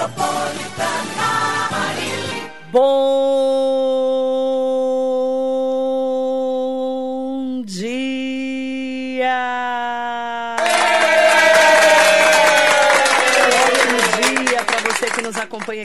Metropolitana Marília. Bom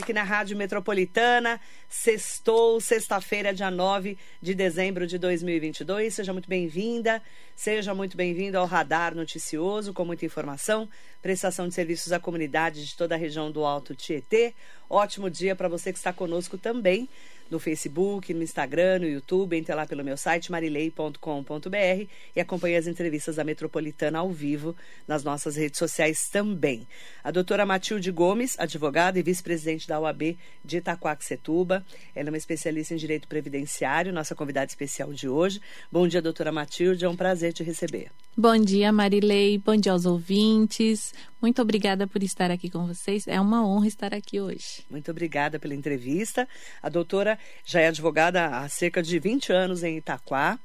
aqui na Rádio Metropolitana. Sextou, sexta-feira, dia 9 de dezembro de 2022. Seja muito bem-vinda, seja muito bem-vindo ao Radar Noticioso, com muita informação, prestação de serviços à comunidade de toda a região do Alto Tietê. Ótimo dia para você que está conosco também no Facebook, no Instagram, no YouTube, entre lá pelo meu site marilei.com.br e acompanhe as entrevistas da Metropolitana ao vivo nas nossas redes sociais também. A doutora Matilde Gomes, advogada e vice-presidente da UAB de Itaquaquecetuba, ela é uma especialista em direito previdenciário, nossa convidada especial de hoje. Bom dia, doutora Matilde, é um prazer te receber. Bom dia, Marilei. Bom dia aos ouvintes. Muito obrigada por estar aqui com vocês. É uma honra estar aqui hoje. Muito obrigada pela entrevista. A doutora já é advogada há cerca de 20 anos em Itaquá,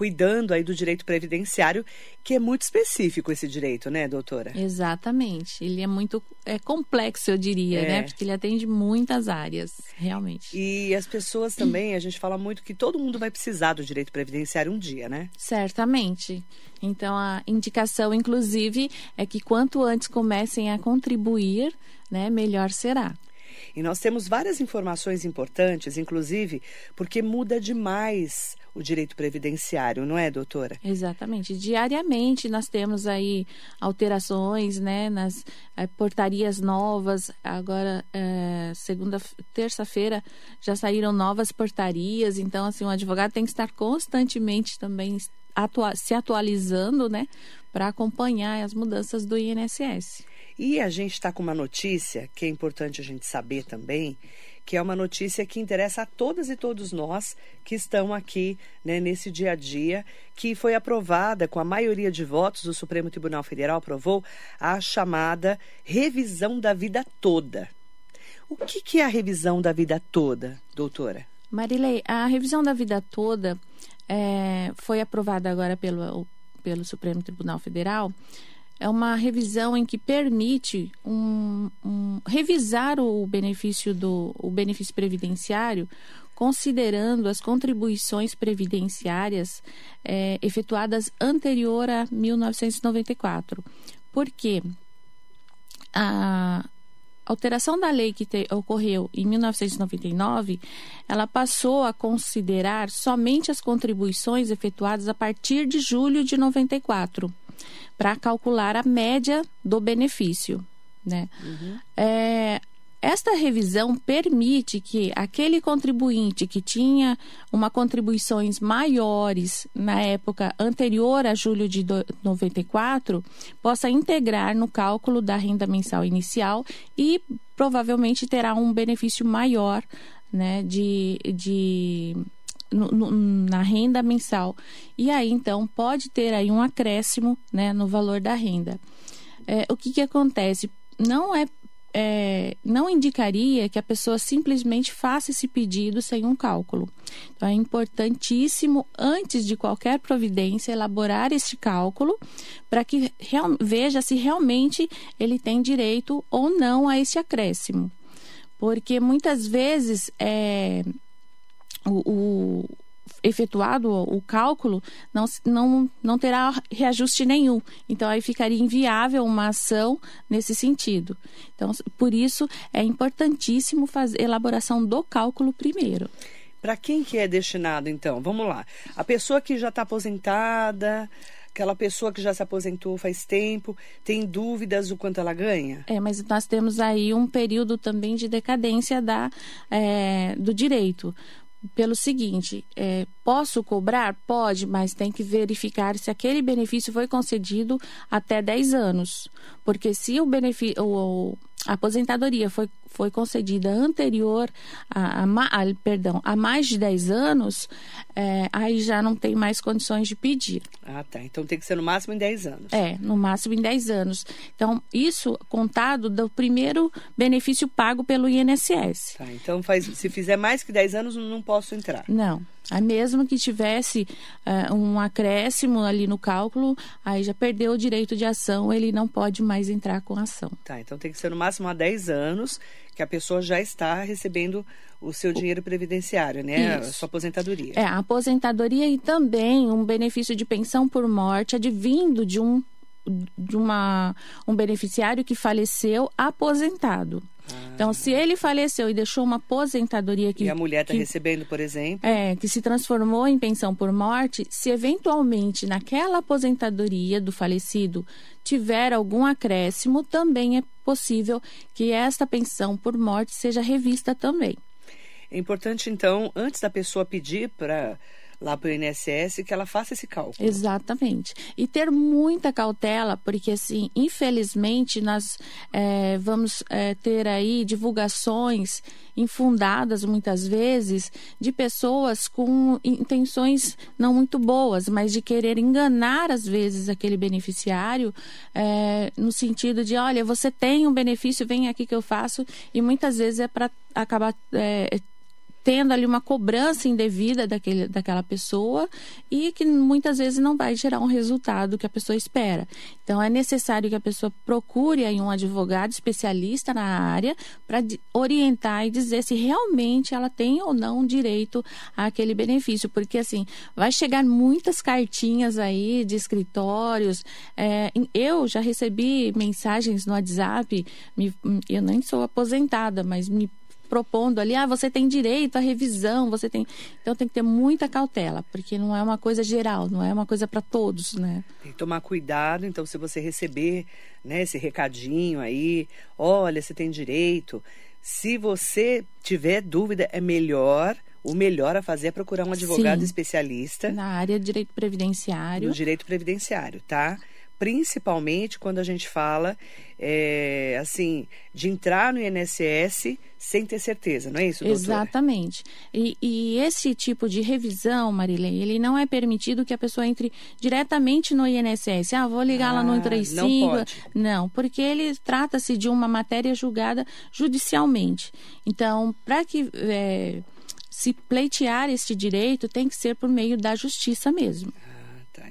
cuidando aí do direito previdenciário, que é muito específico esse direito, né, doutora? Exatamente. Ele é muito é complexo, eu diria, É. né? Porque ele atende muitas áreas, realmente. E as pessoas também, a gente fala muito que todo mundo vai precisar do direito previdenciário um dia, né? Certamente. Então, a indicação, inclusive, é que quanto antes comecem a contribuir, né, melhor será. E nós temos várias informações importantes, inclusive porque muda demais o direito previdenciário, não é, doutora? Exatamente. Diariamente nós temos aí alterações, né, nas eh, portarias novas. Agora, eh, segunda, terça-feira já saíram novas portarias. Então, assim, o advogado tem que estar constantemente também atua- se atualizando, né, para acompanhar as mudanças do INSS. E a gente está com uma notícia que é importante a gente saber também, que é uma notícia que interessa a todas e todos nós que estão aqui né, nesse dia a dia, que foi aprovada com a maioria de votos, o Supremo Tribunal Federal aprovou a chamada revisão da vida toda. O que, que é a revisão da vida toda, doutora? Marilei, a revisão da vida toda eh, foi aprovada agora pelo, pelo Supremo Tribunal Federal. É uma revisão em que permite um, um- revisar o benefício do o benefício previdenciário, considerando as contribuições previdenciárias eh, efetuadas anterior a 1994. Por quê? A, alteração da lei que te- ocorreu em 1999, ela passou a considerar somente as contribuições efetuadas a partir de julho de 94, para calcular a média do benefício, né? É, esta revisão permite que aquele contribuinte que tinha uma contribuições maiores na época anterior a julho de do- 94 possa integrar no cálculo da renda mensal inicial e provavelmente terá um benefício maior né, de, de no- no- na renda mensal. E aí, então, pode ter aí um acréscimo né, no valor da renda. É, o que, que acontece? Não é, é, não indicaria que a pessoa simplesmente faça esse pedido sem um cálculo. Então, é importantíssimo, antes de qualquer providência, elaborar este cálculo para que real- veja se realmente ele tem direito ou não a esse acréscimo. Porque muitas vezes é, o, o efetuado o cálculo não, não, não terá reajuste nenhum. Então, aí ficaria inviável uma ação nesse sentido. Então, por isso, é importantíssimo fazer elaboração do cálculo primeiro. Para quem que é destinado, então? Vamos lá. A pessoa que já está aposentada, aquela pessoa que já se aposentou faz tempo, tem dúvidas do quanto ela ganha? É, mas nós temos aí um período também de decadência da, é, do direito. Pelo seguinte, é, posso cobrar? Pode, mas tem que verificar se aquele benefício foi concedido até 10 anos. Porque se o benefício, a aposentadoria foi, foi concedida anterior a, a, a- perdão, a mais de 10 anos, é, aí já não tem mais condições de pedir. Ah, tá. Então tem que ser no máximo em 10 anos. É, no máximo em 10 anos. Então, isso contado do primeiro benefício pago pelo INSS. Tá, então faz, se fizer mais que 10 anos, não posso entrar. Não. Aí mesmo que tivesse uh, um acréscimo ali no cálculo, aí já perdeu o direito de ação, ele não pode mais entrar com ação. Tá, então tem que ser no máximo há 10 anos que a pessoa já está recebendo o seu dinheiro previdenciário, né? Isso. A sua aposentadoria. É, a aposentadoria e também um benefício de pensão por morte advindo de um de uma, um beneficiário que faleceu aposentado. Então, se ele faleceu e deixou uma aposentadoria que. E a mulher está recebendo, por exemplo. É, que se transformou em pensão por morte, se eventualmente naquela aposentadoria do falecido tiver algum acréscimo, também é possível que esta pensão por morte seja revista também. É importante, então, antes da pessoa pedir para lá para o INSS que ela faça esse cálculo. Exatamente. E ter muita cautela, porque assim, infelizmente, nós é, vamos é, ter aí divulgações infundadas muitas vezes de pessoas com intenções não muito boas, mas de querer enganar às vezes aquele beneficiário é, no sentido de, olha, você tem um benefício, vem aqui que eu faço, e muitas vezes é para acabar é, tendo ali uma cobrança indevida daquele, daquela pessoa e que muitas vezes não vai gerar um resultado que a pessoa espera. Então, é necessário que a pessoa procure aí um advogado especialista na área para orientar e dizer se realmente ela tem ou não direito àquele benefício, porque assim, vai chegar muitas cartinhas aí de escritórios. É, eu já recebi mensagens no WhatsApp, me, eu nem sou aposentada, mas me propondo ali, ah, você tem direito à revisão, você tem. Então tem que ter muita cautela, porque não é uma coisa geral, não é uma coisa para todos, né? Tem que tomar cuidado, então, se você receber né, esse recadinho aí, olha, você tem direito. Se você tiver dúvida, é melhor o melhor a fazer é procurar um advogado Sim, especialista. Na área de direito previdenciário. No direito previdenciário, tá? Principalmente quando a gente fala, é, assim, de entrar no INSS sem ter certeza, não é isso, doutora? Exatamente. E, e, esse tipo de revisão, Marilei, ele não é permitido que a pessoa entre diretamente no INSS. Ah, vou ligar ah, lá no 135. Não, pode. não, porque ele trata-se de uma matéria julgada judicialmente. Então, para que é, se pleitear este direito, tem que ser por meio da justiça mesmo.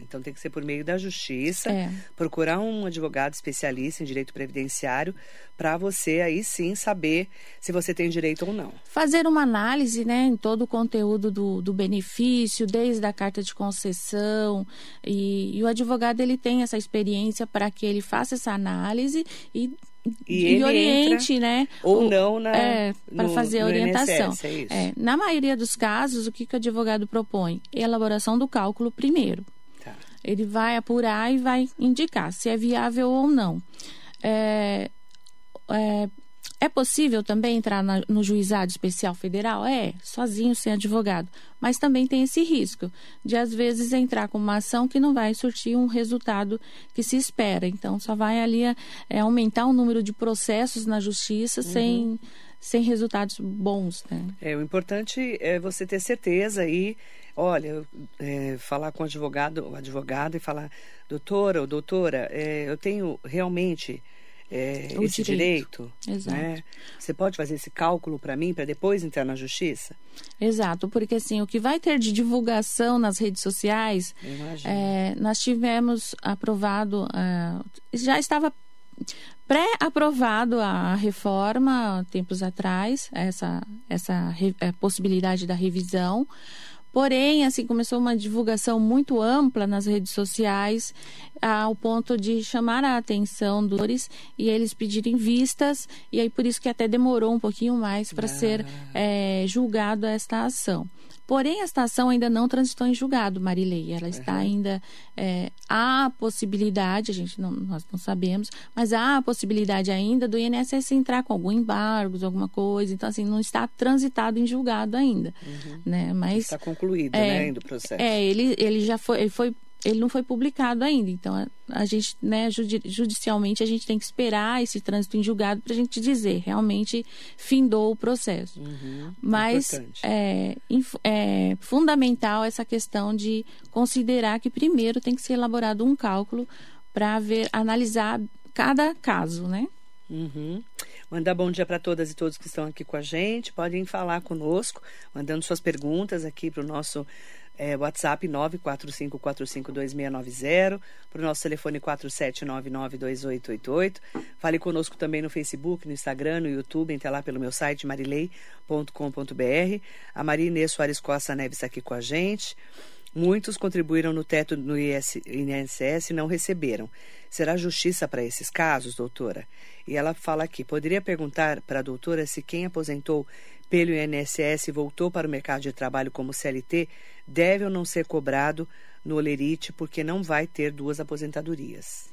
Então tem que ser por meio da justiça, é. procurar um advogado especialista em direito previdenciário para você aí sim saber se você tem direito ou não. Fazer uma análise, né, em todo o conteúdo do, do benefício, desde a carta de concessão e, e o advogado ele tem essa experiência para que ele faça essa análise e e, e oriente, né? Ou o, não na é, para fazer a orientação. INSS, é é, na maioria dos casos, o que, que o advogado propõe? Elaboração do cálculo primeiro. Ele vai apurar e vai indicar se é viável ou não. É, é, é possível também entrar na, no juizado especial federal? É, sozinho, sem advogado. Mas também tem esse risco de, às vezes, entrar com uma ação que não vai surtir um resultado que se espera. Então, só vai ali é, aumentar o número de processos na justiça uhum. sem, sem resultados bons. Né? É, o importante é você ter certeza aí olha, é, falar com o advogado, o advogado e falar, doutora ou doutora, é, eu tenho realmente é, esse direito, direito né? Você pode fazer esse cálculo para mim para depois entrar na justiça? Exato, porque assim o que vai ter de divulgação nas redes sociais, é, nós tivemos aprovado, uh, já estava pré-aprovado a reforma tempos atrás, essa essa é, possibilidade da revisão. Porém, assim, começou uma divulgação muito ampla nas redes sociais, ao ponto de chamar a atenção dos e eles pedirem vistas, e aí por isso que até demorou um pouquinho mais para ah. ser é, julgado esta ação. Porém, esta ação ainda não transitou em julgado, Marilei. Ela está uhum. ainda. É, há possibilidade, a gente não, nós não sabemos, mas há a possibilidade ainda do INSS entrar com algum embargos, alguma coisa. Então, assim, não está transitado em julgado ainda. Uhum. Né? Mas, está concluído, é, né, ainda o processo. É, ele, ele já foi, ele foi ele não foi publicado ainda. Então, a, gente, né, judicialmente, a gente tem que esperar esse trânsito em julgado para a gente dizer realmente findou o processo. Uhum, Mas é, é, fundamental essa questão de considerar que primeiro tem que ser elaborado um cálculo para ver, analisar cada caso, né? Uhum. Mandar bom dia para todas e todos que estão aqui com a gente. Podem falar conosco, mandando suas perguntas aqui para o nosso é, WhatsApp 945452690, para o nosso telefone 47992888. Fale conosco também no Facebook, no Instagram, no YouTube, entre lá pelo meu site marilei.com.br. A Maria Inês Soares Costa Neves está aqui com a gente. Muitos contribuíram no teto no INSS e não receberam. Será justiça para esses casos, doutora? E ela fala aqui: poderia perguntar para a doutora se quem aposentou pelo INSS e voltou para o mercado de trabalho como CLT deve ou não ser cobrado no Olerite porque não vai ter duas aposentadorias?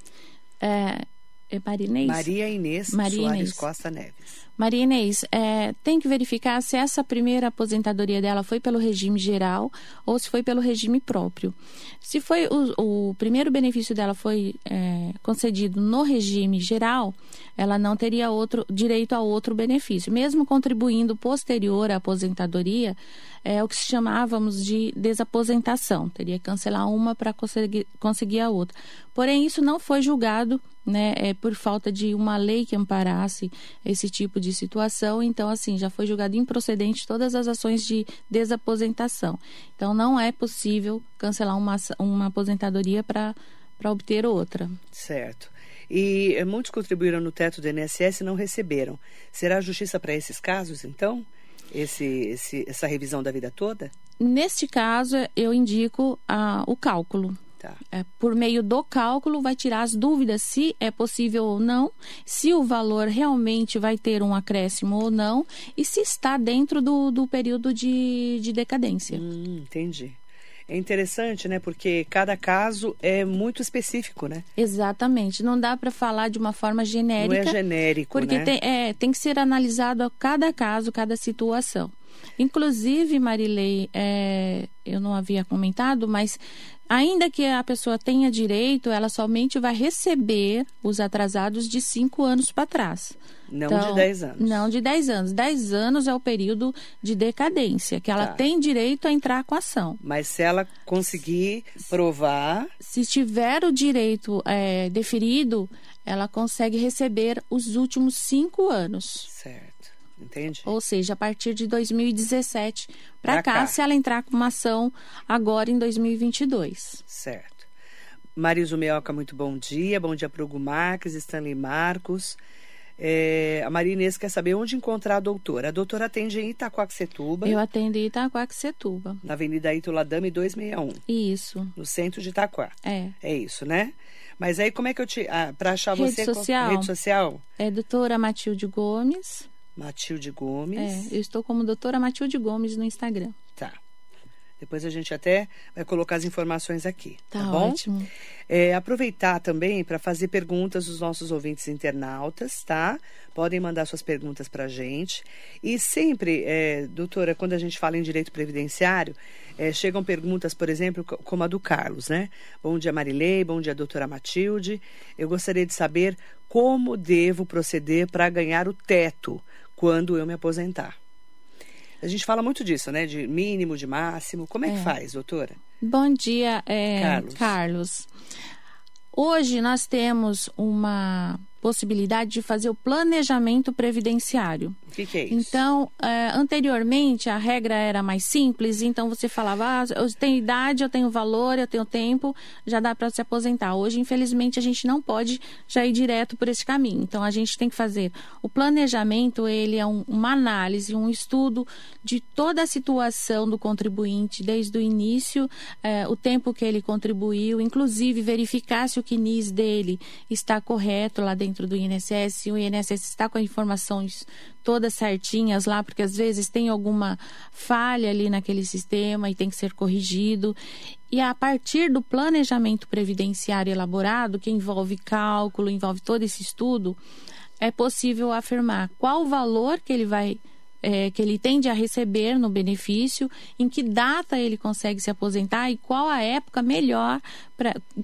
É, é Maria Inês? Maria Inês Maria Soares Inês. Costa Neves. Maria Inês, é, tem que verificar se essa primeira aposentadoria dela foi pelo regime geral ou se foi pelo regime próprio. Se foi o, o primeiro benefício dela foi é, concedido no regime geral, ela não teria outro direito a outro benefício, mesmo contribuindo posterior à aposentadoria, é o que chamávamos de desaposentação. Teria que cancelar uma para conseguir, conseguir a outra. Porém, isso não foi julgado né, é, por falta de uma lei que amparasse esse tipo de situação. Então, assim, já foi julgado improcedente todas as ações de desaposentação. Então, não é possível cancelar uma, uma aposentadoria para obter outra. Certo. E eh, muitos contribuíram no teto do INSS e não receberam. Será justiça para esses casos, então? Esse, esse, essa revisão da vida toda? Neste caso, eu indico ah, o cálculo. Tá. É, por meio do cálculo, vai tirar as dúvidas se é possível ou não, se o valor realmente vai ter um acréscimo ou não, e se está dentro do, do período de, de decadência. Hum, entendi. É interessante, né? Porque cada caso é muito específico, né? Exatamente. Não dá para falar de uma forma genérica. Não é genérico, porque né? tem, é, tem que ser analisado a cada caso, cada situação. Inclusive, Marilei, é, eu não havia comentado, mas ainda que a pessoa tenha direito, ela somente vai receber os atrasados de cinco anos para trás. Não de 10 anos. Não de 10 anos. 10 anos é o período de decadência, que ela Tá. tem direito a entrar com a ação. Mas se ela conseguir provar, Se tiver o direito é, deferido, ela consegue receber os últimos cinco anos. certo. Entende? Ou seja, a partir de 2017 Pra para cá, cá. se ela entrar com uma ação agora em 2022. Certo. Mariso Meoca, muito bom dia. Bom dia para o Hugo Marques, Stanley Marcos. É, a Maria Inês quer saber onde encontrar a doutora. A doutora atende em Itacoaxetuba, Eu atendo em Itaquaquecetuba. na Avenida Ituladame 261, Isso, no centro de Itaquá. é. É isso, né? Mas aí como é que eu te. Ah, para achar Rede você. social. Rede social? É doutora Matilde Gomes. Matilde Gomes. É, eu estou como doutora Matilde Gomes no Instagram. Depois a gente até vai colocar as informações aqui. Tá, Tá, bom? ótimo. É, aproveitar também para fazer perguntas dos nossos ouvintes internautas, tá? Podem mandar suas perguntas para a gente. E sempre, é, doutora, quando a gente fala em direito previdenciário, é, chegam perguntas, por exemplo, co- como a do Carlos, né? Bom dia, Marilei. Bom dia, doutora Matilde. Eu gostaria de saber como devo proceder para ganhar o teto quando eu me aposentar. A gente fala muito disso, né? De mínimo, de máximo. Como é, que É. faz, doutora? Bom dia, é, Carlos. Carlos. Hoje nós temos uma possibilidade de fazer o planejamento previdenciário. O que, que é isso? Então, é, anteriormente a regra era mais simples, então você falava, ah, eu tenho idade, eu tenho valor, eu tenho tempo, já dá para se aposentar. Hoje, infelizmente, a gente não pode já ir direto por esse caminho. Então, a gente tem que fazer o planejamento, ele é um- uma análise, um estudo de toda a situação do contribuinte, desde o início, é, o tempo que ele contribuiu, inclusive verificar se o CNIS dele está correto lá dentro do INSS, o INSS está com as informações todas certinhas lá, porque às vezes tem alguma falha ali naquele sistema e tem que ser corrigido. E a partir do planejamento previdenciário elaborado, que envolve cálculo, envolve todo esse estudo, é possível afirmar qual o valor que ele vai é, que ele tende a receber no benefício, em que data ele consegue se aposentar e qual a época melhor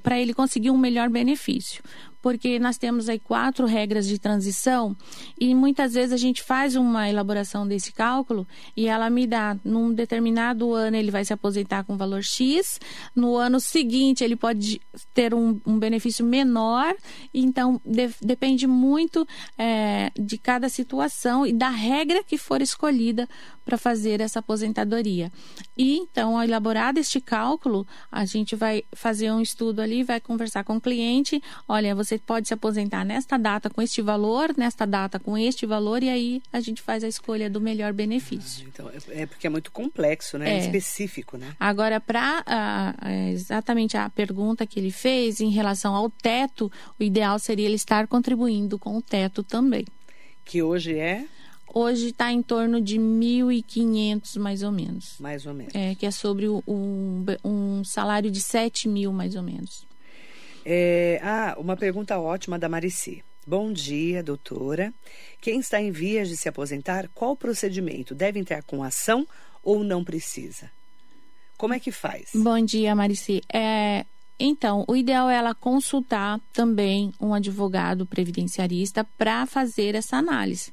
para ele conseguir um melhor benefício. Porque nós temos aí quatro regras de transição e muitas vezes a gente faz uma elaboração desse cálculo e ela me dá, num determinado ano ele vai se aposentar com valor X, no ano seguinte ele pode ter um, um benefício menor, então de, depende muito é, de cada situação e da regra que for escolhida para fazer essa aposentadoria. E então, ao elaborar este cálculo, a gente vai fazer um estudo ali, vai conversar com o cliente, olha, você pode se aposentar nesta data com este valor, nesta data com este valor, e aí a gente faz a escolha do melhor benefício. Ah, então, é, é porque é muito complexo, né? É, é específico, né? Agora, para uh, exatamente a pergunta que ele fez em relação ao teto, o ideal seria ele estar contribuindo com o teto também. Que hoje é? Hoje está em torno de 1.500, mais ou menos. Mais ou menos. É, que é sobre um, um salário de 7 mil, mais ou menos. É, ah, uma pergunta ótima da Marici. Bom dia, doutora. Quem está em vias de se aposentar, qual procedimento? Deve entrar com ação ou não precisa? Como é que faz? Bom dia, Marici. É, então, o ideal é ela consultar também um advogado previdenciarista para fazer essa análise.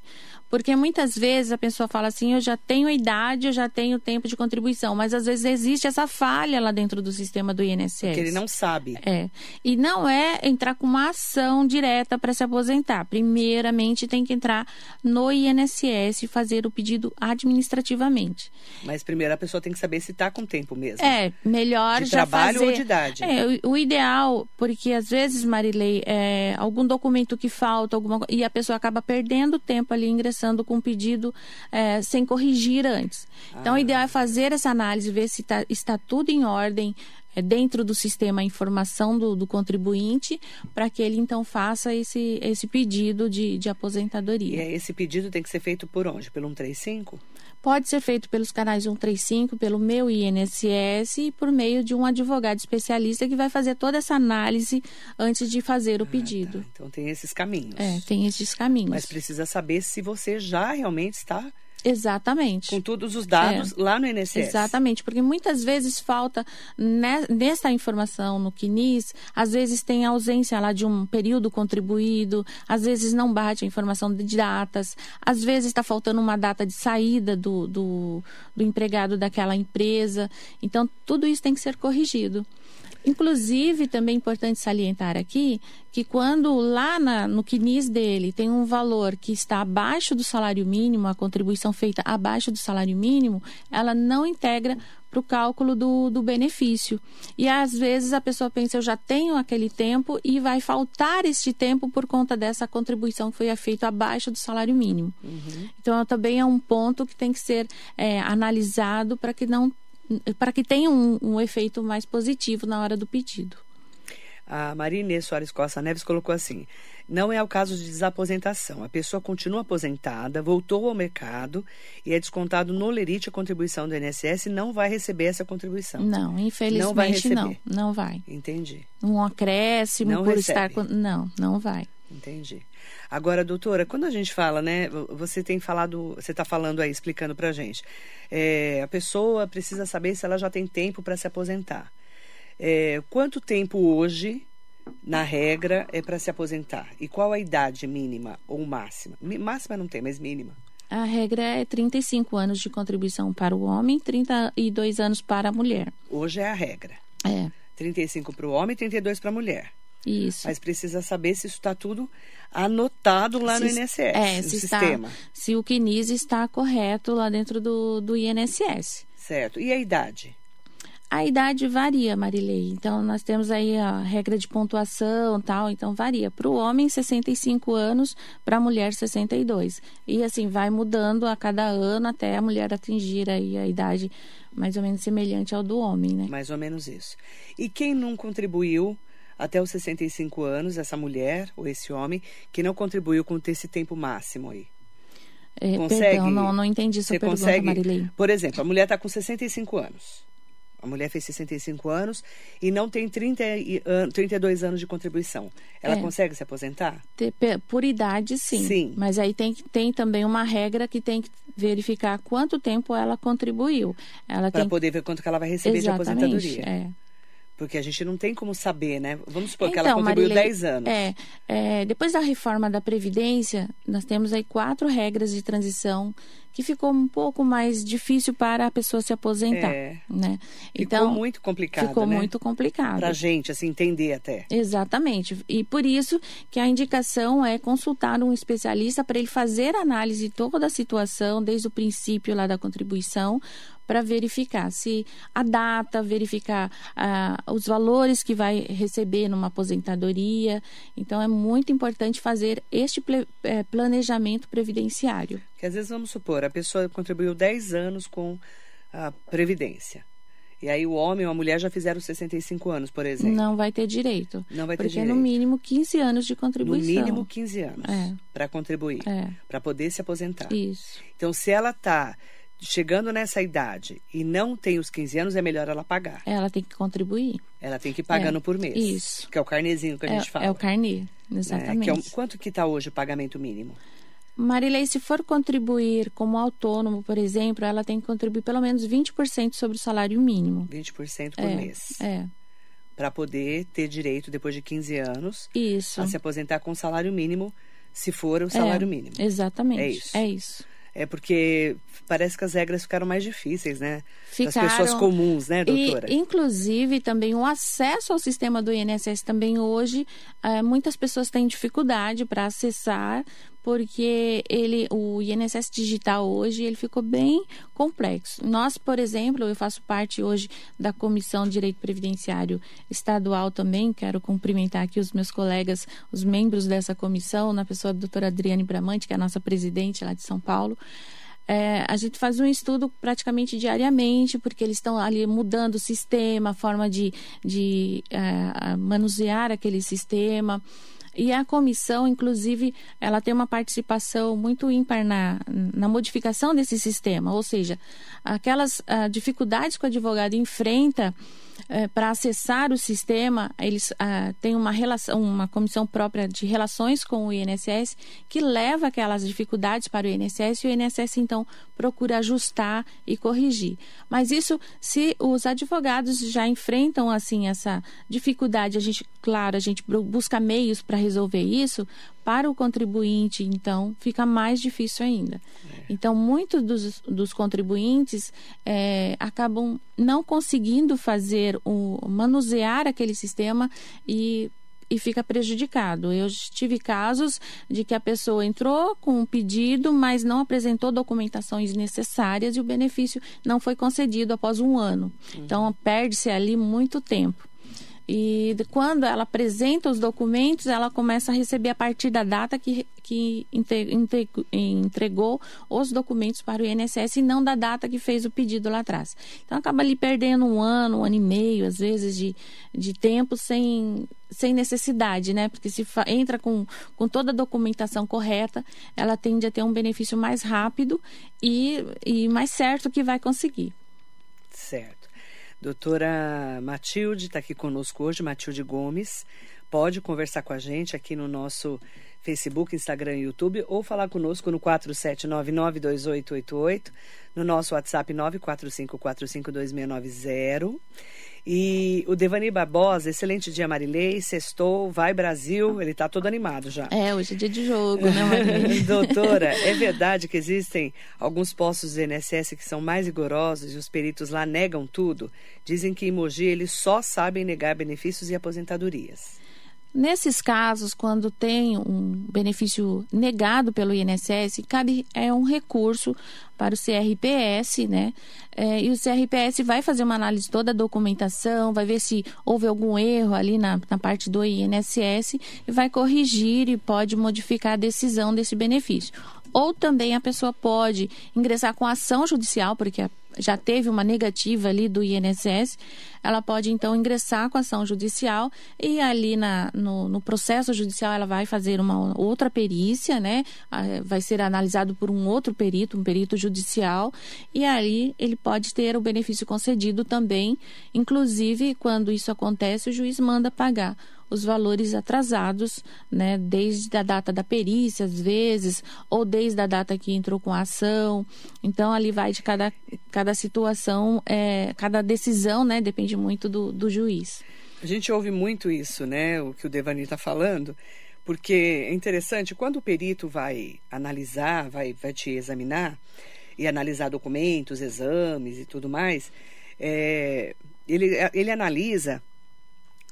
Porque muitas vezes a pessoa fala assim: eu já tenho idade, eu já tenho tempo de contribuição, mas às vezes existe essa falha lá dentro do sistema do INSS. Porque ele não sabe. É. E não é entrar com uma ação direta para se aposentar. Primeiramente, tem que entrar no INSS e fazer o pedido administrativamente. Mas primeiro a pessoa tem que saber se está com tempo mesmo. É, melhor de já trabalho fazer... ou de idade. É, o, o ideal, porque às vezes, Marilei, é, algum documento que falta, alguma e a pessoa acaba perdendo tempo ali ingressando ingressando com pedido é, sem corrigir antes. Então, ah. o ideal é fazer essa análise, ver se tá, está tudo em ordem é, dentro do sistema a informação do, do contribuinte, para que ele então faça esse, esse pedido de, de aposentadoria. E esse pedido tem que ser feito por onde? Pelo 135? Pode ser feito pelos canais 135, pelo meu INSS e por meio de um advogado especialista que vai fazer toda essa análise antes de fazer o pedido. Ah, tá. Então tem esses caminhos. É, tem esses caminhos. Mas precisa saber se você já realmente está Exatamente. Com todos os dados é. lá no INSS. Exatamente, porque muitas vezes falta nessa informação no CNIS, às vezes tem ausência lá de um período contribuído, às vezes não bate a informação de datas, às vezes está faltando uma data de saída do, do, do empregado daquela empresa. Então, tudo isso tem que ser corrigido. Inclusive, também é importante salientar aqui que quando lá na, no CNIS dele tem um valor que está abaixo do salário mínimo, a contribuição feita abaixo do salário mínimo, ela não integra para o cálculo do, do benefício. E às vezes a pessoa pensa, eu já tenho aquele tempo e vai faltar este tempo por conta dessa contribuição que foi feita abaixo do salário mínimo. Uhum. Então também é um ponto que tem que ser é, analisado para que não para que tenha um, um efeito mais positivo na hora do pedido. A Maria Soares Costa Neves colocou assim: não é o caso de desaposentação. A pessoa continua aposentada, voltou ao mercado e é descontado no lerite a contribuição do INSS e não vai receber essa contribuição. Não, infelizmente não. Vai não, não vai. Entendi. Um acréscimo não por recebe. estar. Não, não vai. Entendi. Agora, doutora, quando a gente fala, né? Você tem falado, você está falando aí, explicando para a gente. É, a pessoa precisa saber se ela já tem tempo para se aposentar. É, quanto tempo hoje, na regra, é para se aposentar? E qual a idade mínima ou máxima? Máxima não tem, mas mínima. A regra é 35 anos de contribuição para o homem, 32 anos para a mulher. Hoje é a regra. É. 35 para o homem e 32 para a mulher. Isso. Mas precisa saber se isso está tudo anotado lá se, no INSS, é, no se sistema. Está, se o CNIS está correto lá dentro do, do INSS. Certo. E a idade? A idade varia, Marilei. Então, nós temos aí a regra de pontuação tal, então varia. Para o homem, 65 anos, para a mulher, 62. E assim, vai mudando a cada ano até a mulher atingir aí a idade mais ou menos semelhante ao do homem, né? Mais ou menos isso. E quem não contribuiu até os 65 anos, essa mulher ou esse homem que não contribuiu com esse tempo máximo aí? É, consegue? Perdão, não, não entendi sua pergunta, consegue, Marilei. Por exemplo, a mulher está com 65 anos. A mulher fez 65 anos e não tem 30, 32 anos de contribuição. Ela é. consegue se aposentar? Por idade, sim. Sim. Mas aí tem, tem também uma regra que tem que verificar quanto tempo ela contribuiu. Para poder ver quanto que ela vai receber Exatamente, de aposentadoria. É. Porque a gente não tem como saber, né? Vamos supor que Então, ela contribuiu Marilei, 10 anos. É, é, depois da reforma da Previdência, nós temos aí quatro regras de transição que ficou um pouco mais difícil para a pessoa se aposentar, É. né? Ficou muito complicado, Ficou né? muito complicado. Pra gente, assim, entender até. Exatamente. E por isso que a indicação é consultar um especialista para ele fazer a análise de toda a situação, desde o princípio lá da contribuição, para verificar se a data, verificar ah, os valores que vai receber numa aposentadoria. Então, é muito importante fazer este ple- eh, planejamento previdenciário. Que às vezes, vamos supor, a pessoa contribuiu 10 anos com a Previdência. E aí o homem ou a mulher já fizeram 65 anos, por exemplo. Não vai ter direito. Não vai ter porque é direito. no mínimo 15 anos de No contribuição. mínimo 15 anos É. para contribuir, É, para poder se aposentar. isso. Então, se ela está chegando nessa idade e não tem os 15 anos, é melhor ela pagar. Ela tem que contribuir. Ela tem que ir pagando É, por mês. isso. Que é o carnezinho que a gente é, fala. é o carnê, né? exatamente. Que é um- quanto que está hoje o pagamento mínimo? Marilei, se for contribuir como autônomo, por exemplo, ela tem que contribuir pelo menos 20% sobre o salário mínimo. 20% por é, mês. É, Para poder ter direito, depois de 15 anos, isso. a se aposentar com salário mínimo, se for o salário É, mínimo. Exatamente. É isso. É isso. É porque parece que as regras ficaram mais difíceis, né? Ficaram- pessoas comuns, né, doutora? E, inclusive, também o acesso ao sistema do INSS também hoje, eh, muitas pessoas têm dificuldade para acessar, porque ele, o INSS digital hoje, ele ficou bem complexo. Nós, por exemplo, eu faço parte hoje da Comissão de Direito Previdenciário Estadual também, quero cumprimentar aqui os meus colegas, os membros dessa comissão, na pessoa da doutora Adriane Bramante, que é a nossa presidente lá de São Paulo. É, a gente faz um estudo praticamente diariamente, porque eles estão ali mudando o sistema, a forma de, de é, manusear aquele sistema. E a comissão, inclusive, ela tem uma participação muito ímpar na, na modificação desse sistema, ou seja, aquelas ah, dificuldades que o advogado enfrenta eh, para acessar o sistema, eles ah, têm uma relação, uma comissão própria de relações com o INSS que leva aquelas dificuldades para o INSS e o INSS então procura ajustar e corrigir. Mas isso, se os advogados já enfrentam assim essa dificuldade, a gente, claro, a gente bu- busca meios para resolver isso. Para o contribuinte, então, fica mais difícil ainda. Então, muitos dos, dos contribuintes eh, acabam não conseguindo fazer o manusear aquele sistema e e fica prejudicado. Eu tive casos de que a pessoa entrou com um pedido, mas não apresentou documentações necessárias e o benefício não foi concedido após um ano. Então, perde-se ali muito tempo. E quando ela apresenta os documentos, ela começa a receber a partir da data que, que entregou os documentos para o INSS e não da data que fez o pedido lá atrás. Então acaba ali perdendo um ano, um ano e meio, às vezes, de, de tempo sem, sem necessidade, né? Porque se entra com, com toda a documentação correta, ela tende a ter um benefício mais rápido e, e mais certo que vai conseguir. Certo. Doutora Matilde está aqui conosco hoje, Matilde Gomes. Pode conversar com a gente aqui no nosso Facebook, Instagram e YouTube, ou falar conosco no 47992888, no nosso WhatsApp 945452690. E o Devani Barbosa, excelente dia, Marilei, sextou, vai Brasil, ele está todo animado já. É, hoje é dia de jogo, né, Marilene? Doutora, é verdade que existem alguns postos do INSS que são mais rigorosos e os peritos lá negam tudo? Dizem que em Mogi eles só sabem negar benefícios e aposentadorias. Nesses casos, quando tem um benefício negado pelo INSS, cabe é um recurso para o CRPS, né? É, e o CRPS vai fazer uma análise de toda a documentação, vai ver se houve algum erro ali na, na parte do INSS e vai corrigir e pode modificar a decisão desse benefício. Ou também a pessoa pode ingressar com ação judicial, porque a já teve uma negativa ali do INSS, ela pode então ingressar com ação judicial e ali na, no, no processo judicial ela vai fazer uma outra perícia, né? Vai ser analisado por um outro perito, um perito judicial, e aí ele pode ter o benefício concedido também. Inclusive, quando isso acontece, o juiz manda pagar os valores atrasados, né, desde a data da perícia, às vezes, ou desde a data que entrou com a ação. Então, ali vai de cada, cada situação, é, cada decisão, né, depende muito do, do juiz. A gente ouve muito isso, né, o que o Devani está falando, porque é interessante, quando o perito vai analisar, vai, vai te examinar e analisar documentos, exames e tudo mais, é, ele, ele analisa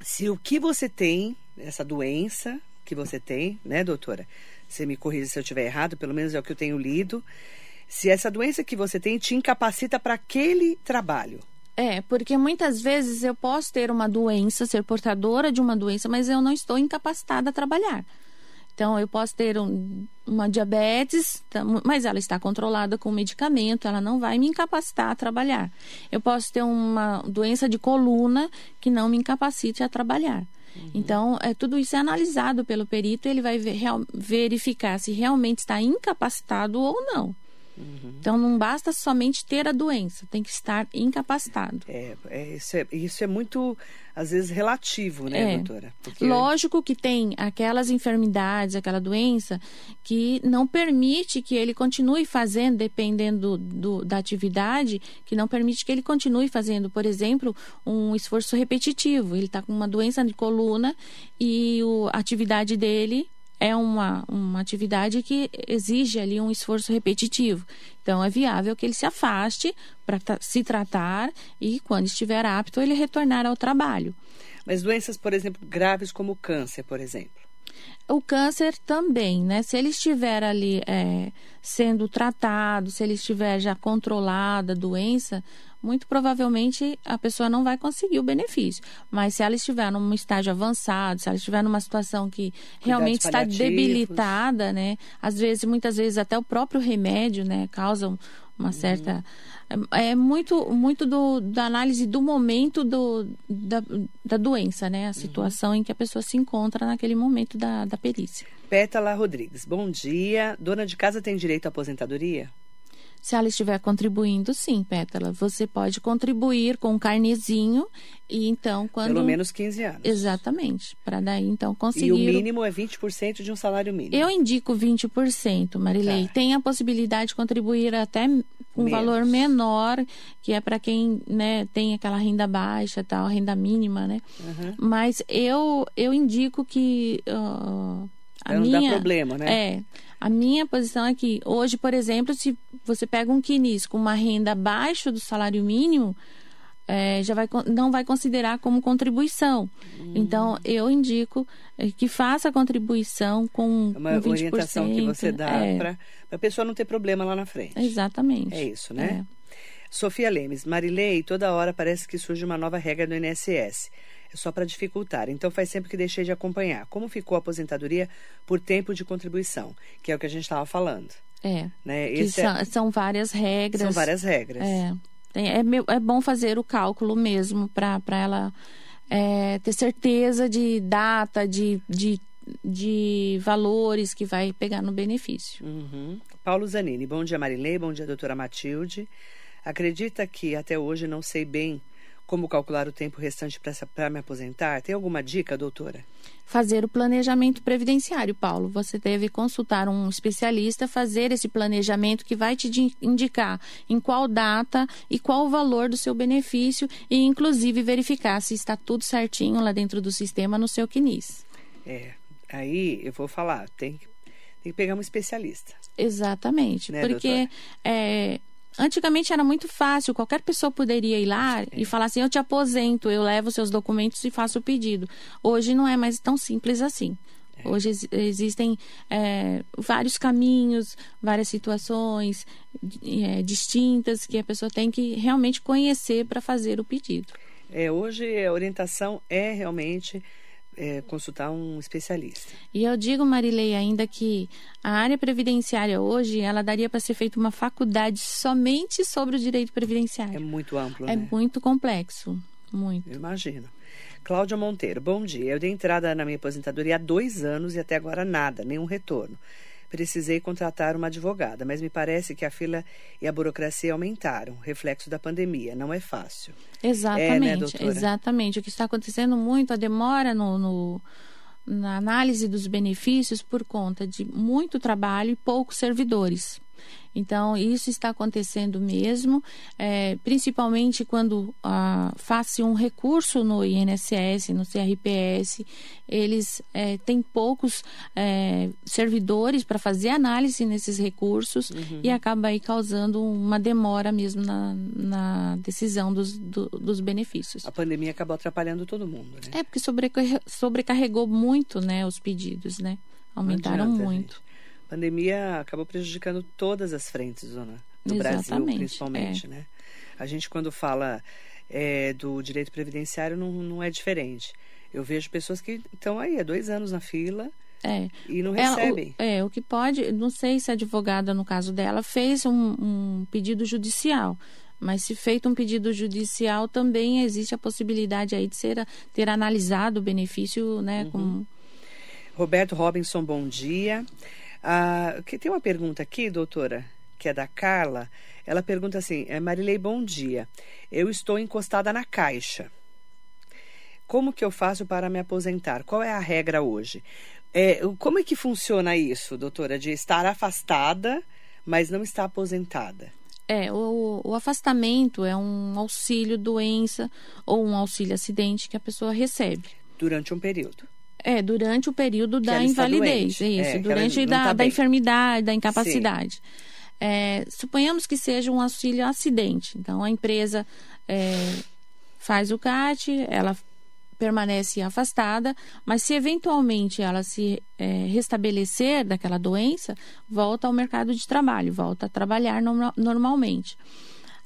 se o que você tem, essa doença que você tem, né, doutora? Você me corrija se eu estiver errado, pelo menos é o que eu tenho lido. Se essa doença que você tem te incapacita para aquele trabalho. É, porque muitas vezes eu posso ter uma doença, ser portadora de uma doença, mas eu não estou incapacitada a trabalhar. Então, eu posso ter um, uma diabetes, tá, mas ela está controlada com medicamento, ela não vai me incapacitar a trabalhar. Eu posso ter uma doença de coluna que não me incapacite a trabalhar. Uhum. Então, é, tudo isso é analisado pelo perito, ele vai ver, verificar se realmente está incapacitado ou não. Uhum. Então não basta somente ter a doença, tem que estar incapacitado. É, é, isso, é isso é muito, às vezes, relativo, né, é. doutora? Porque... Lógico que tem aquelas enfermidades, aquela doença, que não permite que ele continue fazendo, dependendo do, da atividade, que não permite que ele continue fazendo, por exemplo, um esforço repetitivo. Ele está com uma doença de coluna e o, a atividade dele é uma, uma atividade que exige ali um esforço repetitivo. Então, é viável que ele se afaste para se tratar e, quando estiver apto, ele retornar ao trabalho. Mas doenças, por exemplo, graves como o câncer, por exemplo? O câncer também, né? Se ele estiver ali é, sendo tratado, se ele estiver já controlada a doença, muito provavelmente a pessoa não vai conseguir o benefício. Mas se ela estiver num estágio avançado, se ela estiver numa situação que realmente está debilitada, né? Às vezes, muitas vezes até o próprio remédio, né, causa uma uhum. certa é, é muito muito do, da análise do momento do, da, da doença, né? A uhum. situação uhum. em que a pessoa se encontra naquele momento da, da perícia. Pétala Rodrigues, bom dia. Dona de casa tem direito à aposentadoria? Se ela estiver contribuindo, sim, Pétala. Você pode contribuir com um carnezinho e então quando... Pelo menos 15 anos. Exatamente. Para daí então conseguir... E o mínimo é 20% de um salário mínimo. Eu indico 20%, Marilei. Tá. Tem a possibilidade de contribuir até um menos. valor menor, que é para quem né, tem aquela renda baixa, tal, renda mínima, né? Uhum. Mas eu, eu indico que... Uh, a não minha, dá problema, né? É. A minha posição é que hoje, por exemplo, se você pega um quinis com uma renda abaixo do salário mínimo, é, já vai, não vai considerar como contribuição. Hum. Então, eu indico é, que faça a contribuição com, é uma com 20%. orientação que você dá é. para a pessoa não ter problema lá na frente. Exatamente. É isso, né? É. Sofia Lemes, Marilei, toda hora parece que surge uma nova regra do INSS é só para dificultar. Então faz sempre que deixei de acompanhar. Como ficou a aposentadoria por tempo de contribuição, que é o que a gente estava falando. É. Né? É são, é... são, várias regras. São várias regras. É. É, é bom fazer o cálculo mesmo para ela é, ter certeza de data, de, de, de valores que vai pegar no benefício. Uhum. Paulo Zanini, bom dia Marilei, bom dia doutora Matilde. Acredita que até hoje não sei bem como calcular o tempo restante para me aposentar? Tem alguma dica, doutora? Fazer o planejamento previdenciário, Paulo. Você deve consultar um especialista, fazer esse planejamento que vai te indicar em qual data e qual o valor do seu benefício e, inclusive, verificar se está tudo certinho lá dentro do sistema no seu CNIS. É, aí eu vou falar, tem que, tem que pegar um especialista. Exatamente, né, porque é, Antigamente era muito fácil, qualquer pessoa poderia ir lá é. e falar assim: eu te aposento, eu levo seus documentos e faço o pedido. Hoje não é mais tão simples assim. É. Hoje ex existem é, vários caminhos, várias situações é, distintas que a pessoa tem que realmente conhecer para fazer o pedido. É, hoje a orientação é realmente é, consultar um especialista. E eu digo, Marilei, ainda que a área previdenciária hoje, ela daria para ser feita uma faculdade somente sobre o direito previdenciário. É muito amplo, É né? muito complexo, muito. Eu imagino. Cláudia Monteiro, bom dia. Eu dei entrada na minha aposentadoria há dois anos e até agora nada, nenhum retorno. Precisei contratar uma advogada, mas me parece que a fila e a burocracia aumentaram, reflexo da pandemia. Não é fácil. Exatamente, é, né, doutora? exatamente. O que está acontecendo muito, a demora no, no, na análise dos benefícios por conta de muito trabalho e poucos servidores. Então, isso está acontecendo mesmo, é, principalmente quando ah, faz-se um recurso no INSS, no CRPS, eles é, têm poucos é, servidores para fazer análise nesses recursos uhum. e acaba aí causando uma demora mesmo na, na decisão dos, do, dos benefícios. A pandemia acabou atrapalhando todo mundo, né? É, porque sobrecarregou muito né, os pedidos, né? Aumentaram adianta, muito. Gente. A pandemia acabou prejudicando todas as frentes, Zona, do Exatamente, Brasil, principalmente, é. né? A gente, quando fala é, do direito previdenciário, não, não é diferente. Eu vejo pessoas que estão aí há dois anos na fila é. e não recebem. Ela, o, é, o que pode, não sei se a advogada, no caso dela, fez um, um pedido judicial. Mas se feito um pedido judicial, também existe a possibilidade aí de ser, ter analisado o benefício, né? Uhum. Com... Roberto Robinson, bom dia. Ah, que tem uma pergunta aqui, doutora, que é da Carla. Ela pergunta assim: é, Marilei, bom dia. Eu estou encostada na caixa. Como que eu faço para me aposentar? Qual é a regra hoje? É, como é que funciona isso, doutora, de estar afastada, mas não estar aposentada? É, o, o, afastamento é um auxílio doença ou um auxílio acidente que a pessoa recebe. Durante um período. É, durante o período da invalidez. Isso, é, durante da, tá da enfermidade, da incapacidade. É, suponhamos que seja um auxílio acidente. Então, a empresa é, faz o CAT, ela permanece afastada, mas se eventualmente ela se é, restabelecer daquela doença, volta ao mercado de trabalho, volta a trabalhar no, normalmente.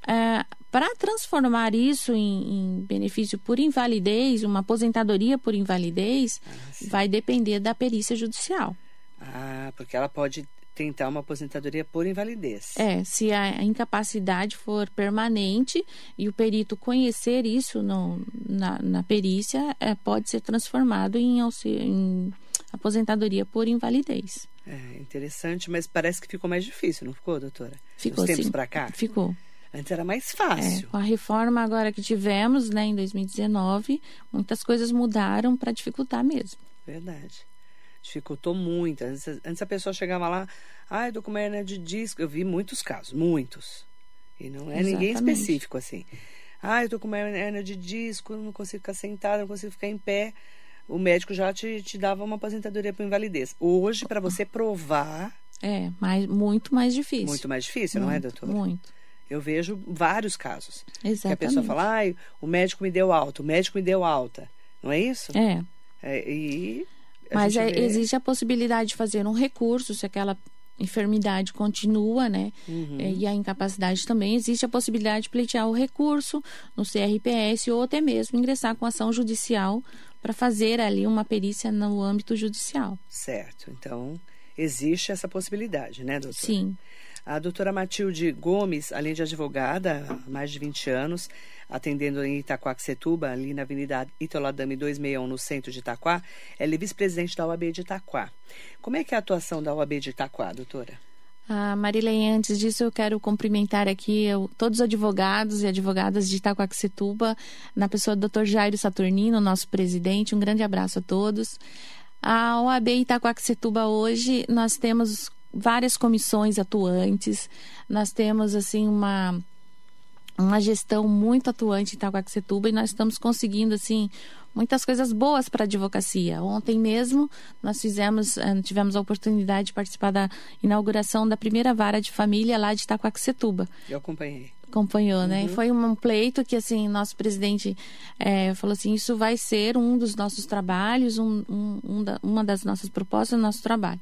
É, para transformar isso em, em, benefício por invalidez, uma aposentadoria por invalidez, ah, vai depender da perícia judicial. Ah, porque ela pode tentar uma aposentadoria por invalidez. É, se a incapacidade for permanente e o perito conhecer isso no, na, na perícia, é, pode ser transformado em, em aposentadoria por invalidez. É interessante, mas parece que ficou mais difícil, não ficou, doutora? Ficou, Dos tempos para cá? Ficou. Antes era mais fácil. É, com a reforma agora que tivemos, né, em 2019, muitas coisas mudaram para dificultar mesmo. Verdade. Dificultou muito. Antes, antes a pessoa chegava lá, ah, eu tô com uma hernia de disco. Eu vi muitos casos, muitos. E não é Exatamente. ninguém específico assim. Ah, eu tô com uma hernia de disco, não consigo ficar sentada, não consigo ficar em pé. O médico já te, te dava uma aposentadoria por invalidez. Hoje, para você provar. É, mais, muito mais difícil. Muito mais difícil, muito, não é, doutora? Muito. Eu vejo vários casos. Exatamente. Que a pessoa fala, ah, o médico me deu alta, o médico me deu alta. Não é isso? É. é e Mas é, vê... existe a possibilidade de fazer um recurso se aquela enfermidade continua, né? Uhum. É, e a incapacidade também, existe a possibilidade de pleitear o recurso no CRPS ou até mesmo ingressar com ação judicial para fazer ali uma perícia no âmbito judicial. Certo. Então, existe essa possibilidade, né, doutora? Sim. A doutora Matilde Gomes, além de advogada há mais de 20 anos, atendendo em Itaquaquecetuba, ali na Avenida Itoladame 261, no centro de Itaquá, ela é vice-presidente da OAB de Itaquá. Como é que é a atuação da OAB de Itaquá, doutora? Ah, Marilene, antes disso eu quero cumprimentar aqui eu, todos os advogados e advogadas de Itaquaquecetuba, na pessoa do Dr. Jairo Saturnino, nosso presidente. Um grande abraço a todos. A OAB Itaquaquecetuba hoje nós temos várias comissões atuantes. Nós temos assim uma uma gestão muito atuante em Itaguaxetuba e nós estamos conseguindo assim muitas coisas boas para a advocacia. Ontem mesmo nós fizemos, eh, tivemos a oportunidade de participar da inauguração da primeira vara de família lá de Itaquaquecetuba. Eu acompanhei. Acompanhou, né? uhum. né? Foi um pleito que, assim, nosso presidente é, falou assim, isso vai ser um dos nossos trabalhos, um, um, um da, uma das nossas propostas do nosso trabalho.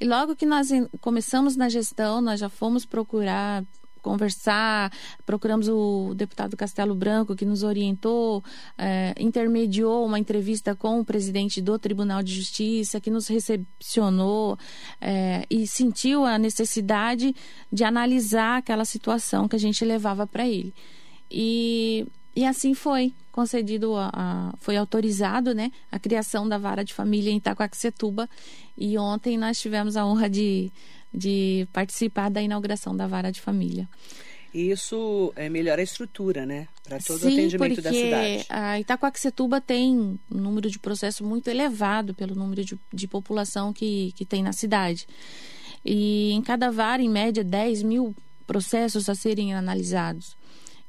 E logo que nós começamos na gestão, nós já fomos procurar conversar, procuramos o deputado Castelo Branco, que nos orientou, é, intermediou uma entrevista com o presidente do Tribunal de Justiça, que nos recepcionou é, e sentiu a necessidade de analisar aquela situação que a gente levava para ele. E e assim foi concedido, a, a, foi autorizado né, a criação da vara de família em Itacoaxetuba. E ontem nós tivemos a honra de, de participar da inauguração da vara de família. E isso é, melhora a estrutura, né? Para todo Sim, o atendimento da cidade. A Itacoaxetuba tem um número de processo muito elevado pelo número de, de população que, que tem na cidade. E em cada vara, em média, 10 mil processos a serem analisados.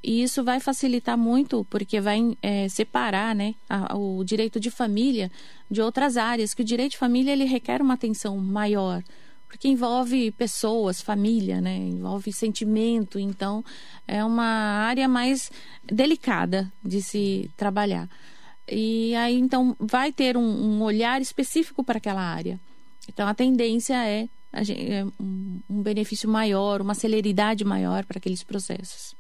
E isso vai facilitar muito, porque vai é, separar né, a, o direito de família de outras áreas, que o direito de família ele requer uma atenção maior, porque envolve pessoas, família, né, envolve sentimento, então é uma área mais delicada de se trabalhar. E aí, então, vai ter um, um olhar específico para aquela área. Então, a tendência é, é um, um benefício maior, uma celeridade maior para aqueles processos.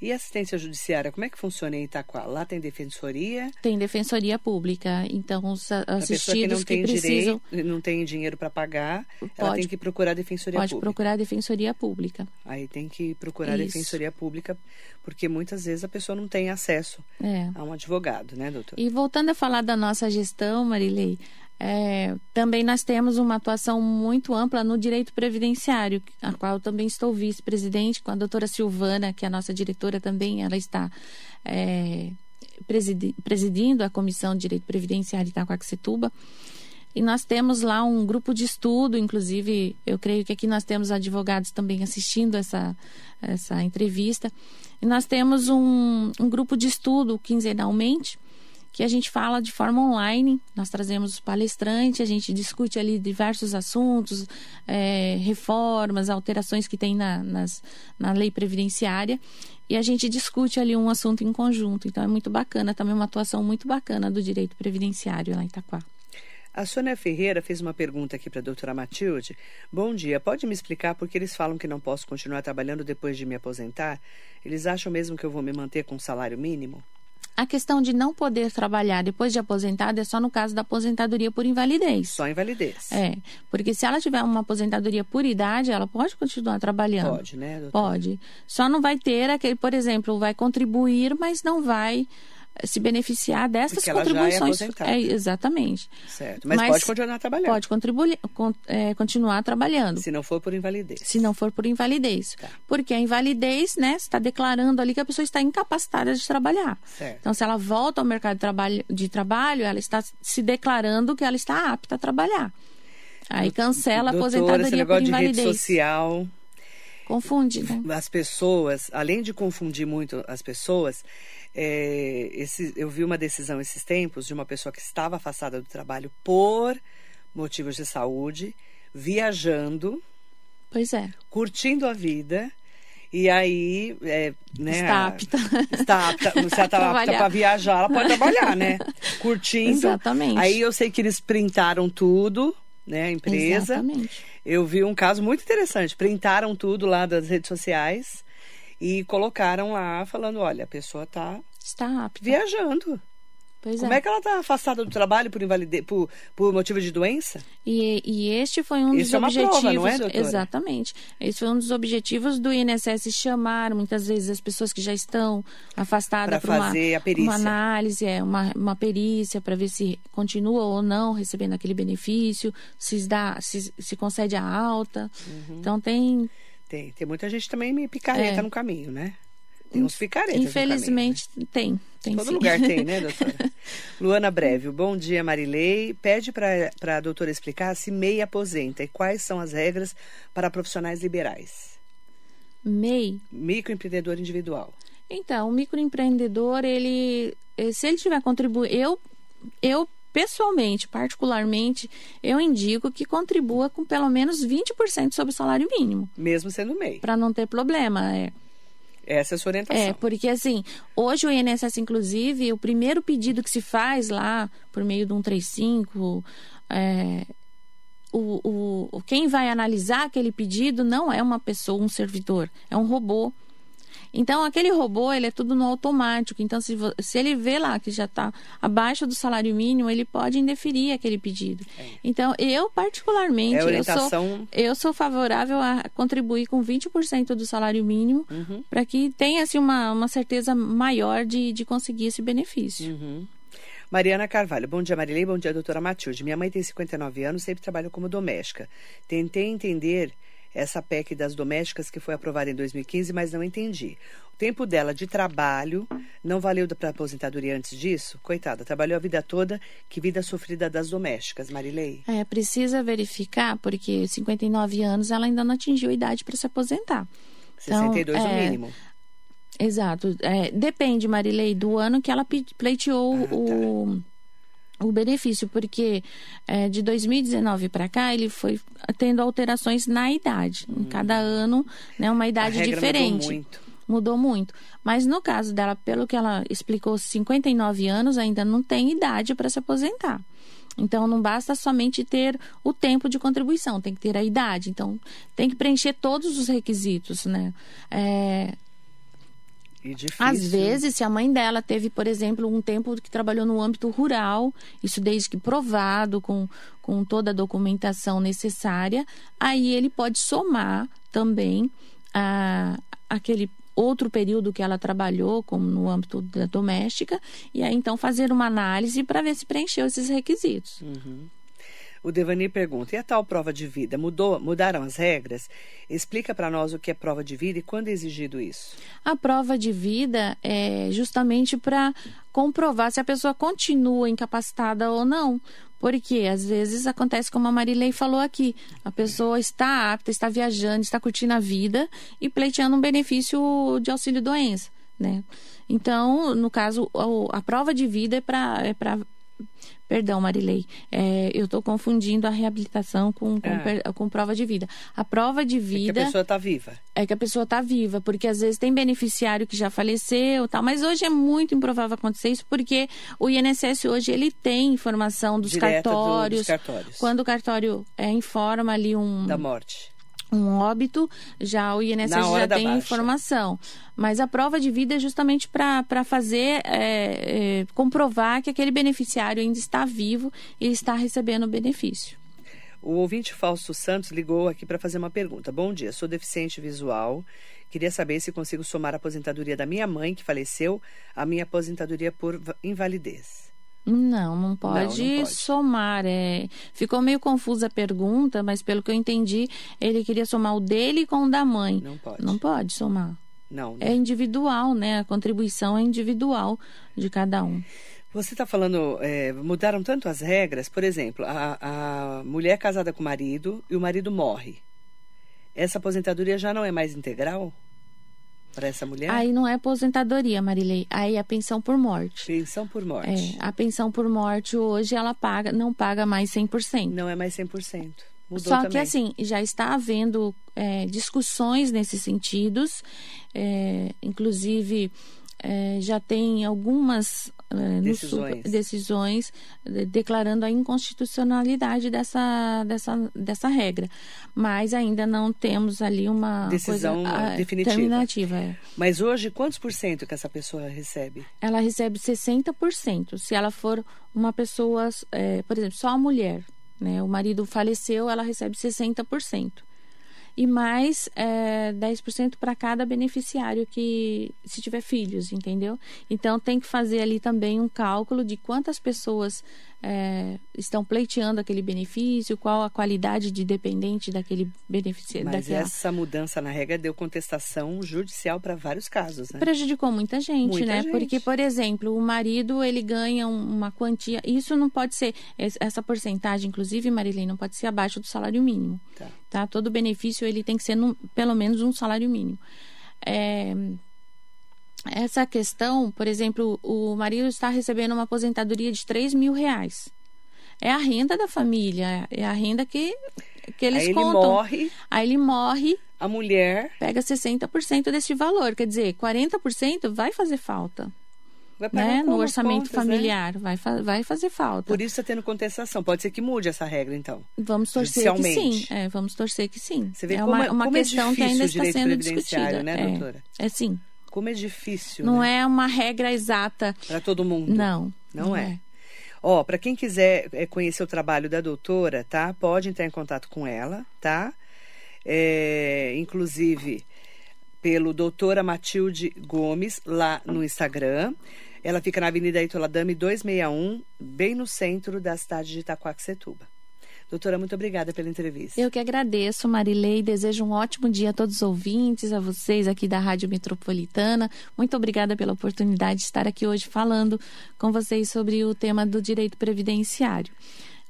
E assistência judiciária, como é que funciona em Itaquá? Lá tem defensoria? Tem defensoria pública. Então, os assistidos que, que precisam... Direito, não tem dinheiro para pagar, pode, ela tem que procurar a defensoria pode pública. Pode procurar a defensoria pública. Aí tem que procurar a defensoria pública, porque muitas vezes a pessoa não tem acesso é. a um advogado, né, doutor? E voltando a falar da nossa gestão, Marilei, é, também nós temos uma atuação muito ampla no direito previdenciário, a qual também estou vice-presidente, com a doutora Silvana, que é a nossa diretora também, ela está é, presidi presidindo a Comissão de Direito Previdenciário Itacoaxetuba. E nós temos lá um grupo de estudo, inclusive, eu creio que aqui nós temos advogados também assistindo essa, essa entrevista. E nós temos um, um grupo de estudo quinzenalmente, que a gente fala de forma online. Nós trazemos os palestrantes, a gente discute ali diversos assuntos, é, reformas, alterações que tem na, nas, na lei previdenciária. E a gente discute ali um assunto em conjunto. Então é muito bacana, também uma atuação muito bacana do direito previdenciário lá em Itaquá. A Sônia Ferreira fez uma pergunta aqui para a doutora Matilde. Bom dia, pode me explicar por que eles falam que não posso continuar trabalhando depois de me aposentar? Eles acham mesmo que eu vou me manter com salário mínimo? A questão de não poder trabalhar depois de aposentada é só no caso da aposentadoria por invalidez. Só invalidez. É, porque se ela tiver uma aposentadoria por idade, ela pode continuar trabalhando. Pode, né? Pode. Só não vai ter aquele, por exemplo, vai contribuir, mas não vai se beneficiar dessas Porque contribuições. Ela já é, é exatamente. Certo. Mas, Mas, pode continuar trabalhando. Pode contribuir, con, é, continuar trabalhando. Se não for por invalidez. Se não for por invalidez. Tá. Porque a invalidez, né, está declarando ali que a pessoa está incapacitada de trabalhar. Certo. Então, se ela volta ao mercado de trabalho, de trabalho, ela está se declarando que ela está apta a trabalhar. Aí cancela a aposentadoria esse negócio por invalidez. De rede social. Confunde, né? As pessoas, além de confundir muito as pessoas, é, esse, eu vi uma decisão esses tempos de uma pessoa que estava afastada do trabalho por motivos de saúde, viajando. Pois é. Curtindo a vida. E aí, é, né? Está apta. Está apta. Se ela está apta para viajar, ela pode trabalhar, né? Curtindo. Exatamente. Aí eu sei que eles printaram tudo, né? A empresa. Exatamente. Eu vi um caso muito interessante. Printaram tudo lá das redes sociais e colocaram lá falando, olha, a pessoa está está apta. viajando. Pois Como é. é que ela está afastada do trabalho por invalidez, por, por motivo de doença? E, e este foi um Isso dos é uma objetivos. prova, não é, doutora? Exatamente. Esse foi um dos objetivos do INSS chamar muitas vezes as pessoas que já estão afastadas para fazer uma, a perícia. uma análise, é, uma, uma perícia para ver se continua ou não recebendo aquele benefício, se dá, se, se concede a alta. Uhum. Então tem Tem, tem muita gente também me picareta É. no caminho, né? Tem uns picaretas Infelizmente no tem, tem caminho, né? Todo sim. lugar tem, né, doutora? Luana Breve, bom dia, Marilei. Pede para a doutora explicar se MEI aposenta e quais são as regras para profissionais liberais. MEI. Microempreendedor individual. Então, o microempreendedor, ele, eh, se ele tiver contribuído, eu, eu pessoalmente, particularmente, eu indico que contribua com pelo menos 20% sobre o salário mínimo, Mesmo sendo MEI. para não ter problema. É. Essa é a sua orientação. É, porque assim, hoje o INSS, inclusive, o primeiro pedido que se faz lá, por meio do 135, é, o, o, o- quem vai analisar aquele pedido não é uma pessoa, um servidor, é um robô. Então, aquele robô, ele é tudo no automático. Então, se, se ele vê lá que já está abaixo do salário mínimo, ele pode indeferir aquele pedido. Então, eu particularmente, É eu sou, orientação. eu sou favorável a contribuir com 20% do salário mínimo Uhum. para que tenha assim, uma, uma certeza maior de, de conseguir esse benefício. Uhum. Mariana Carvalho, bom dia Marilei, bom dia doutora Matilde. Minha mãe tem 59 anos, sempre trabalhou como doméstica. Tentei entender essa PEC das domésticas que foi aprovada em 2015, mas não entendi. O tempo dela de trabalho não valeu para aposentadoria antes disso? Coitada, trabalhou a vida toda, que vida sofrida das domésticas, Marilei. É, precisa verificar, porque 59 anos ela ainda não atingiu a idade para se aposentar. Então, 62 o é, mínimo. Exato. É, depende, Marilei, do ano que ela pleiteou Ah, tá. O, benefício, porque é, de 2019 para cá ele foi tendo alterações na idade. Em cada ano, né, uma Hum. Idade diferente. mudou muito. Mudou muito. Mas no caso dela, pelo que ela explicou, 59 anos ainda não tem idade para se aposentar. Então não basta somente ter o tempo de contribuição, tem que ter a idade. Então tem que preencher todos os requisitos, né? É, E difícil. às vezes, se a mãe dela teve, por exemplo, um tempo que trabalhou no âmbito rural, isso desde que provado, com, com toda a documentação necessária, aí ele pode somar também a, aquele outro período que ela trabalhou, como no âmbito da doméstica, e aí então fazer uma análise para ver se preencheu esses requisitos. O Devani pergunta: e a tal prova de vida? Mudou, mudaram as regras? Explica para nós o que é prova de vida e quando é exigido isso. A prova de vida é justamente para comprovar se a pessoa continua incapacitada ou não. Porque às vezes acontece como a Marilei falou aqui: a pessoa está apta, está viajando, está curtindo a vida e pleiteando um benefício de auxílio doença, né? Então, no caso, a prova de vida é para é para Perdão, Marilei. É, eu estou confundindo a reabilitação com, com, Ah. com prova de vida. A prova de É que vida a pessoa está viva. é que a pessoa está viva, porque às vezes tem beneficiário que já faleceu, tal, mas hoje é muito improvável acontecer isso, porque o INSS hoje ele tem informação dos Direto do- cartórios. dos cartórios. Quando o cartório é, informa ali um, Da morte. Um óbito, já o INSS Na já tem baixa. informação. Mas a prova de vida é justamente para fazer, é, é, comprovar que aquele beneficiário ainda está vivo e está recebendo o benefício. O ouvinte Fausto Santos ligou aqui para fazer uma pergunta. Bom dia, sou deficiente visual. Queria saber se consigo somar a aposentadoria da minha mãe, que faleceu, à minha aposentadoria por va- invalidez. Não, não pode, não pode. somar. É... Ficou meio confusa a pergunta, mas pelo que eu entendi, ele queria somar o dele com o da mãe. Não pode. Não pode somar. Não. É individual, né? A contribuição é individual de cada um. Você está falando, é, mudaram tanto as regras, por exemplo, a, a mulher casada com o marido e o marido morre. Essa aposentadoria já não é mais integral para essa mulher? Aí não é aposentadoria, Marilei. Aí é pensão por morte. Pensão por morte. É, a pensão por morte hoje ela paga, não paga mais 100%. Não é mais 100%. Mudou Só também. que assim, já está havendo é, discussões nesses sentidos, é, inclusive é, já tem algumas é, Decisões. Sup- decisões de- declarando a inconstitucionalidade dessa, dessa, dessa regra. Mas ainda não temos ali uma Decisão coisa ah, definitiva. terminativa. é. Mas hoje, quantos por cento que essa pessoa recebe? Ela recebe 60%. Se ela for uma pessoa, é, por exemplo, só a mulher, né? O marido faleceu, ela recebe 60%. E mais é, 10% para cada beneficiário que, se tiver filhos, entendeu? Então tem que fazer ali também um cálculo de quantas pessoas é, estão pleiteando aquele benefício, qual a qualidade de dependente daquele beneficiário. Mas daquela... essa mudança na regra deu contestação judicial para vários casos, né? prejudicou muita gente, Muita né? gente. Porque, por exemplo, o marido ele ganha um- uma quantia. Isso não pode ser es- essa porcentagem, inclusive, Marilene, não pode ser abaixo do salário mínimo, Tá. tá? Todo benefício ele tem que ser no- pelo menos um salário mínimo. É, essa questão, por exemplo, o marido está recebendo uma aposentadoria de 3 mil reais. É a renda da família, é a renda que, que eles Aí ele contam. morre, Aí ele morre, a mulher pega 60% desse valor. Quer dizer, 40% vai fazer falta. vai pagar Né? como No orçamento contas, né? familiar. Vai, fa- vai fazer falta. Por isso está tendo contestação. Pode ser que mude essa regra, então. Vamos torcer que sim. É, vamos torcer que sim. Você vê é como uma, é- uma como é questão que difícil ainda está sendo discutida. né, é, doutora? É sim. Como é difícil, Não né? é uma regra exata. Para todo mundo. Não. Não, é. Ó, para quem quiser é, conhecer o trabalho da doutora, tá? Pode entrar em contato com ela, tá? É, inclusive pelo doutora Matilde Gomes, lá no Instagram. Ela fica na Avenida Itoladame 261, bem no centro da cidade de Itacoaxetuba. Doutora, muito obrigada pela entrevista. Eu que agradeço, Marilei. Desejo um ótimo dia a todos os ouvintes, a vocês aqui da Rádio Metropolitana. Muito obrigada pela oportunidade de estar aqui hoje falando com vocês sobre o tema do direito previdenciário.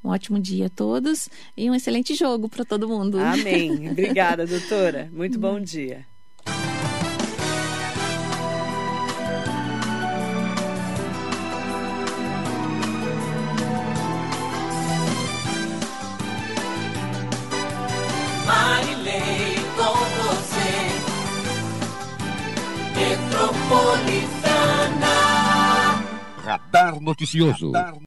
Um ótimo dia a todos e um excelente jogo para todo mundo. Amém. Obrigada, doutora. Muito bom dia. Radar Noticioso.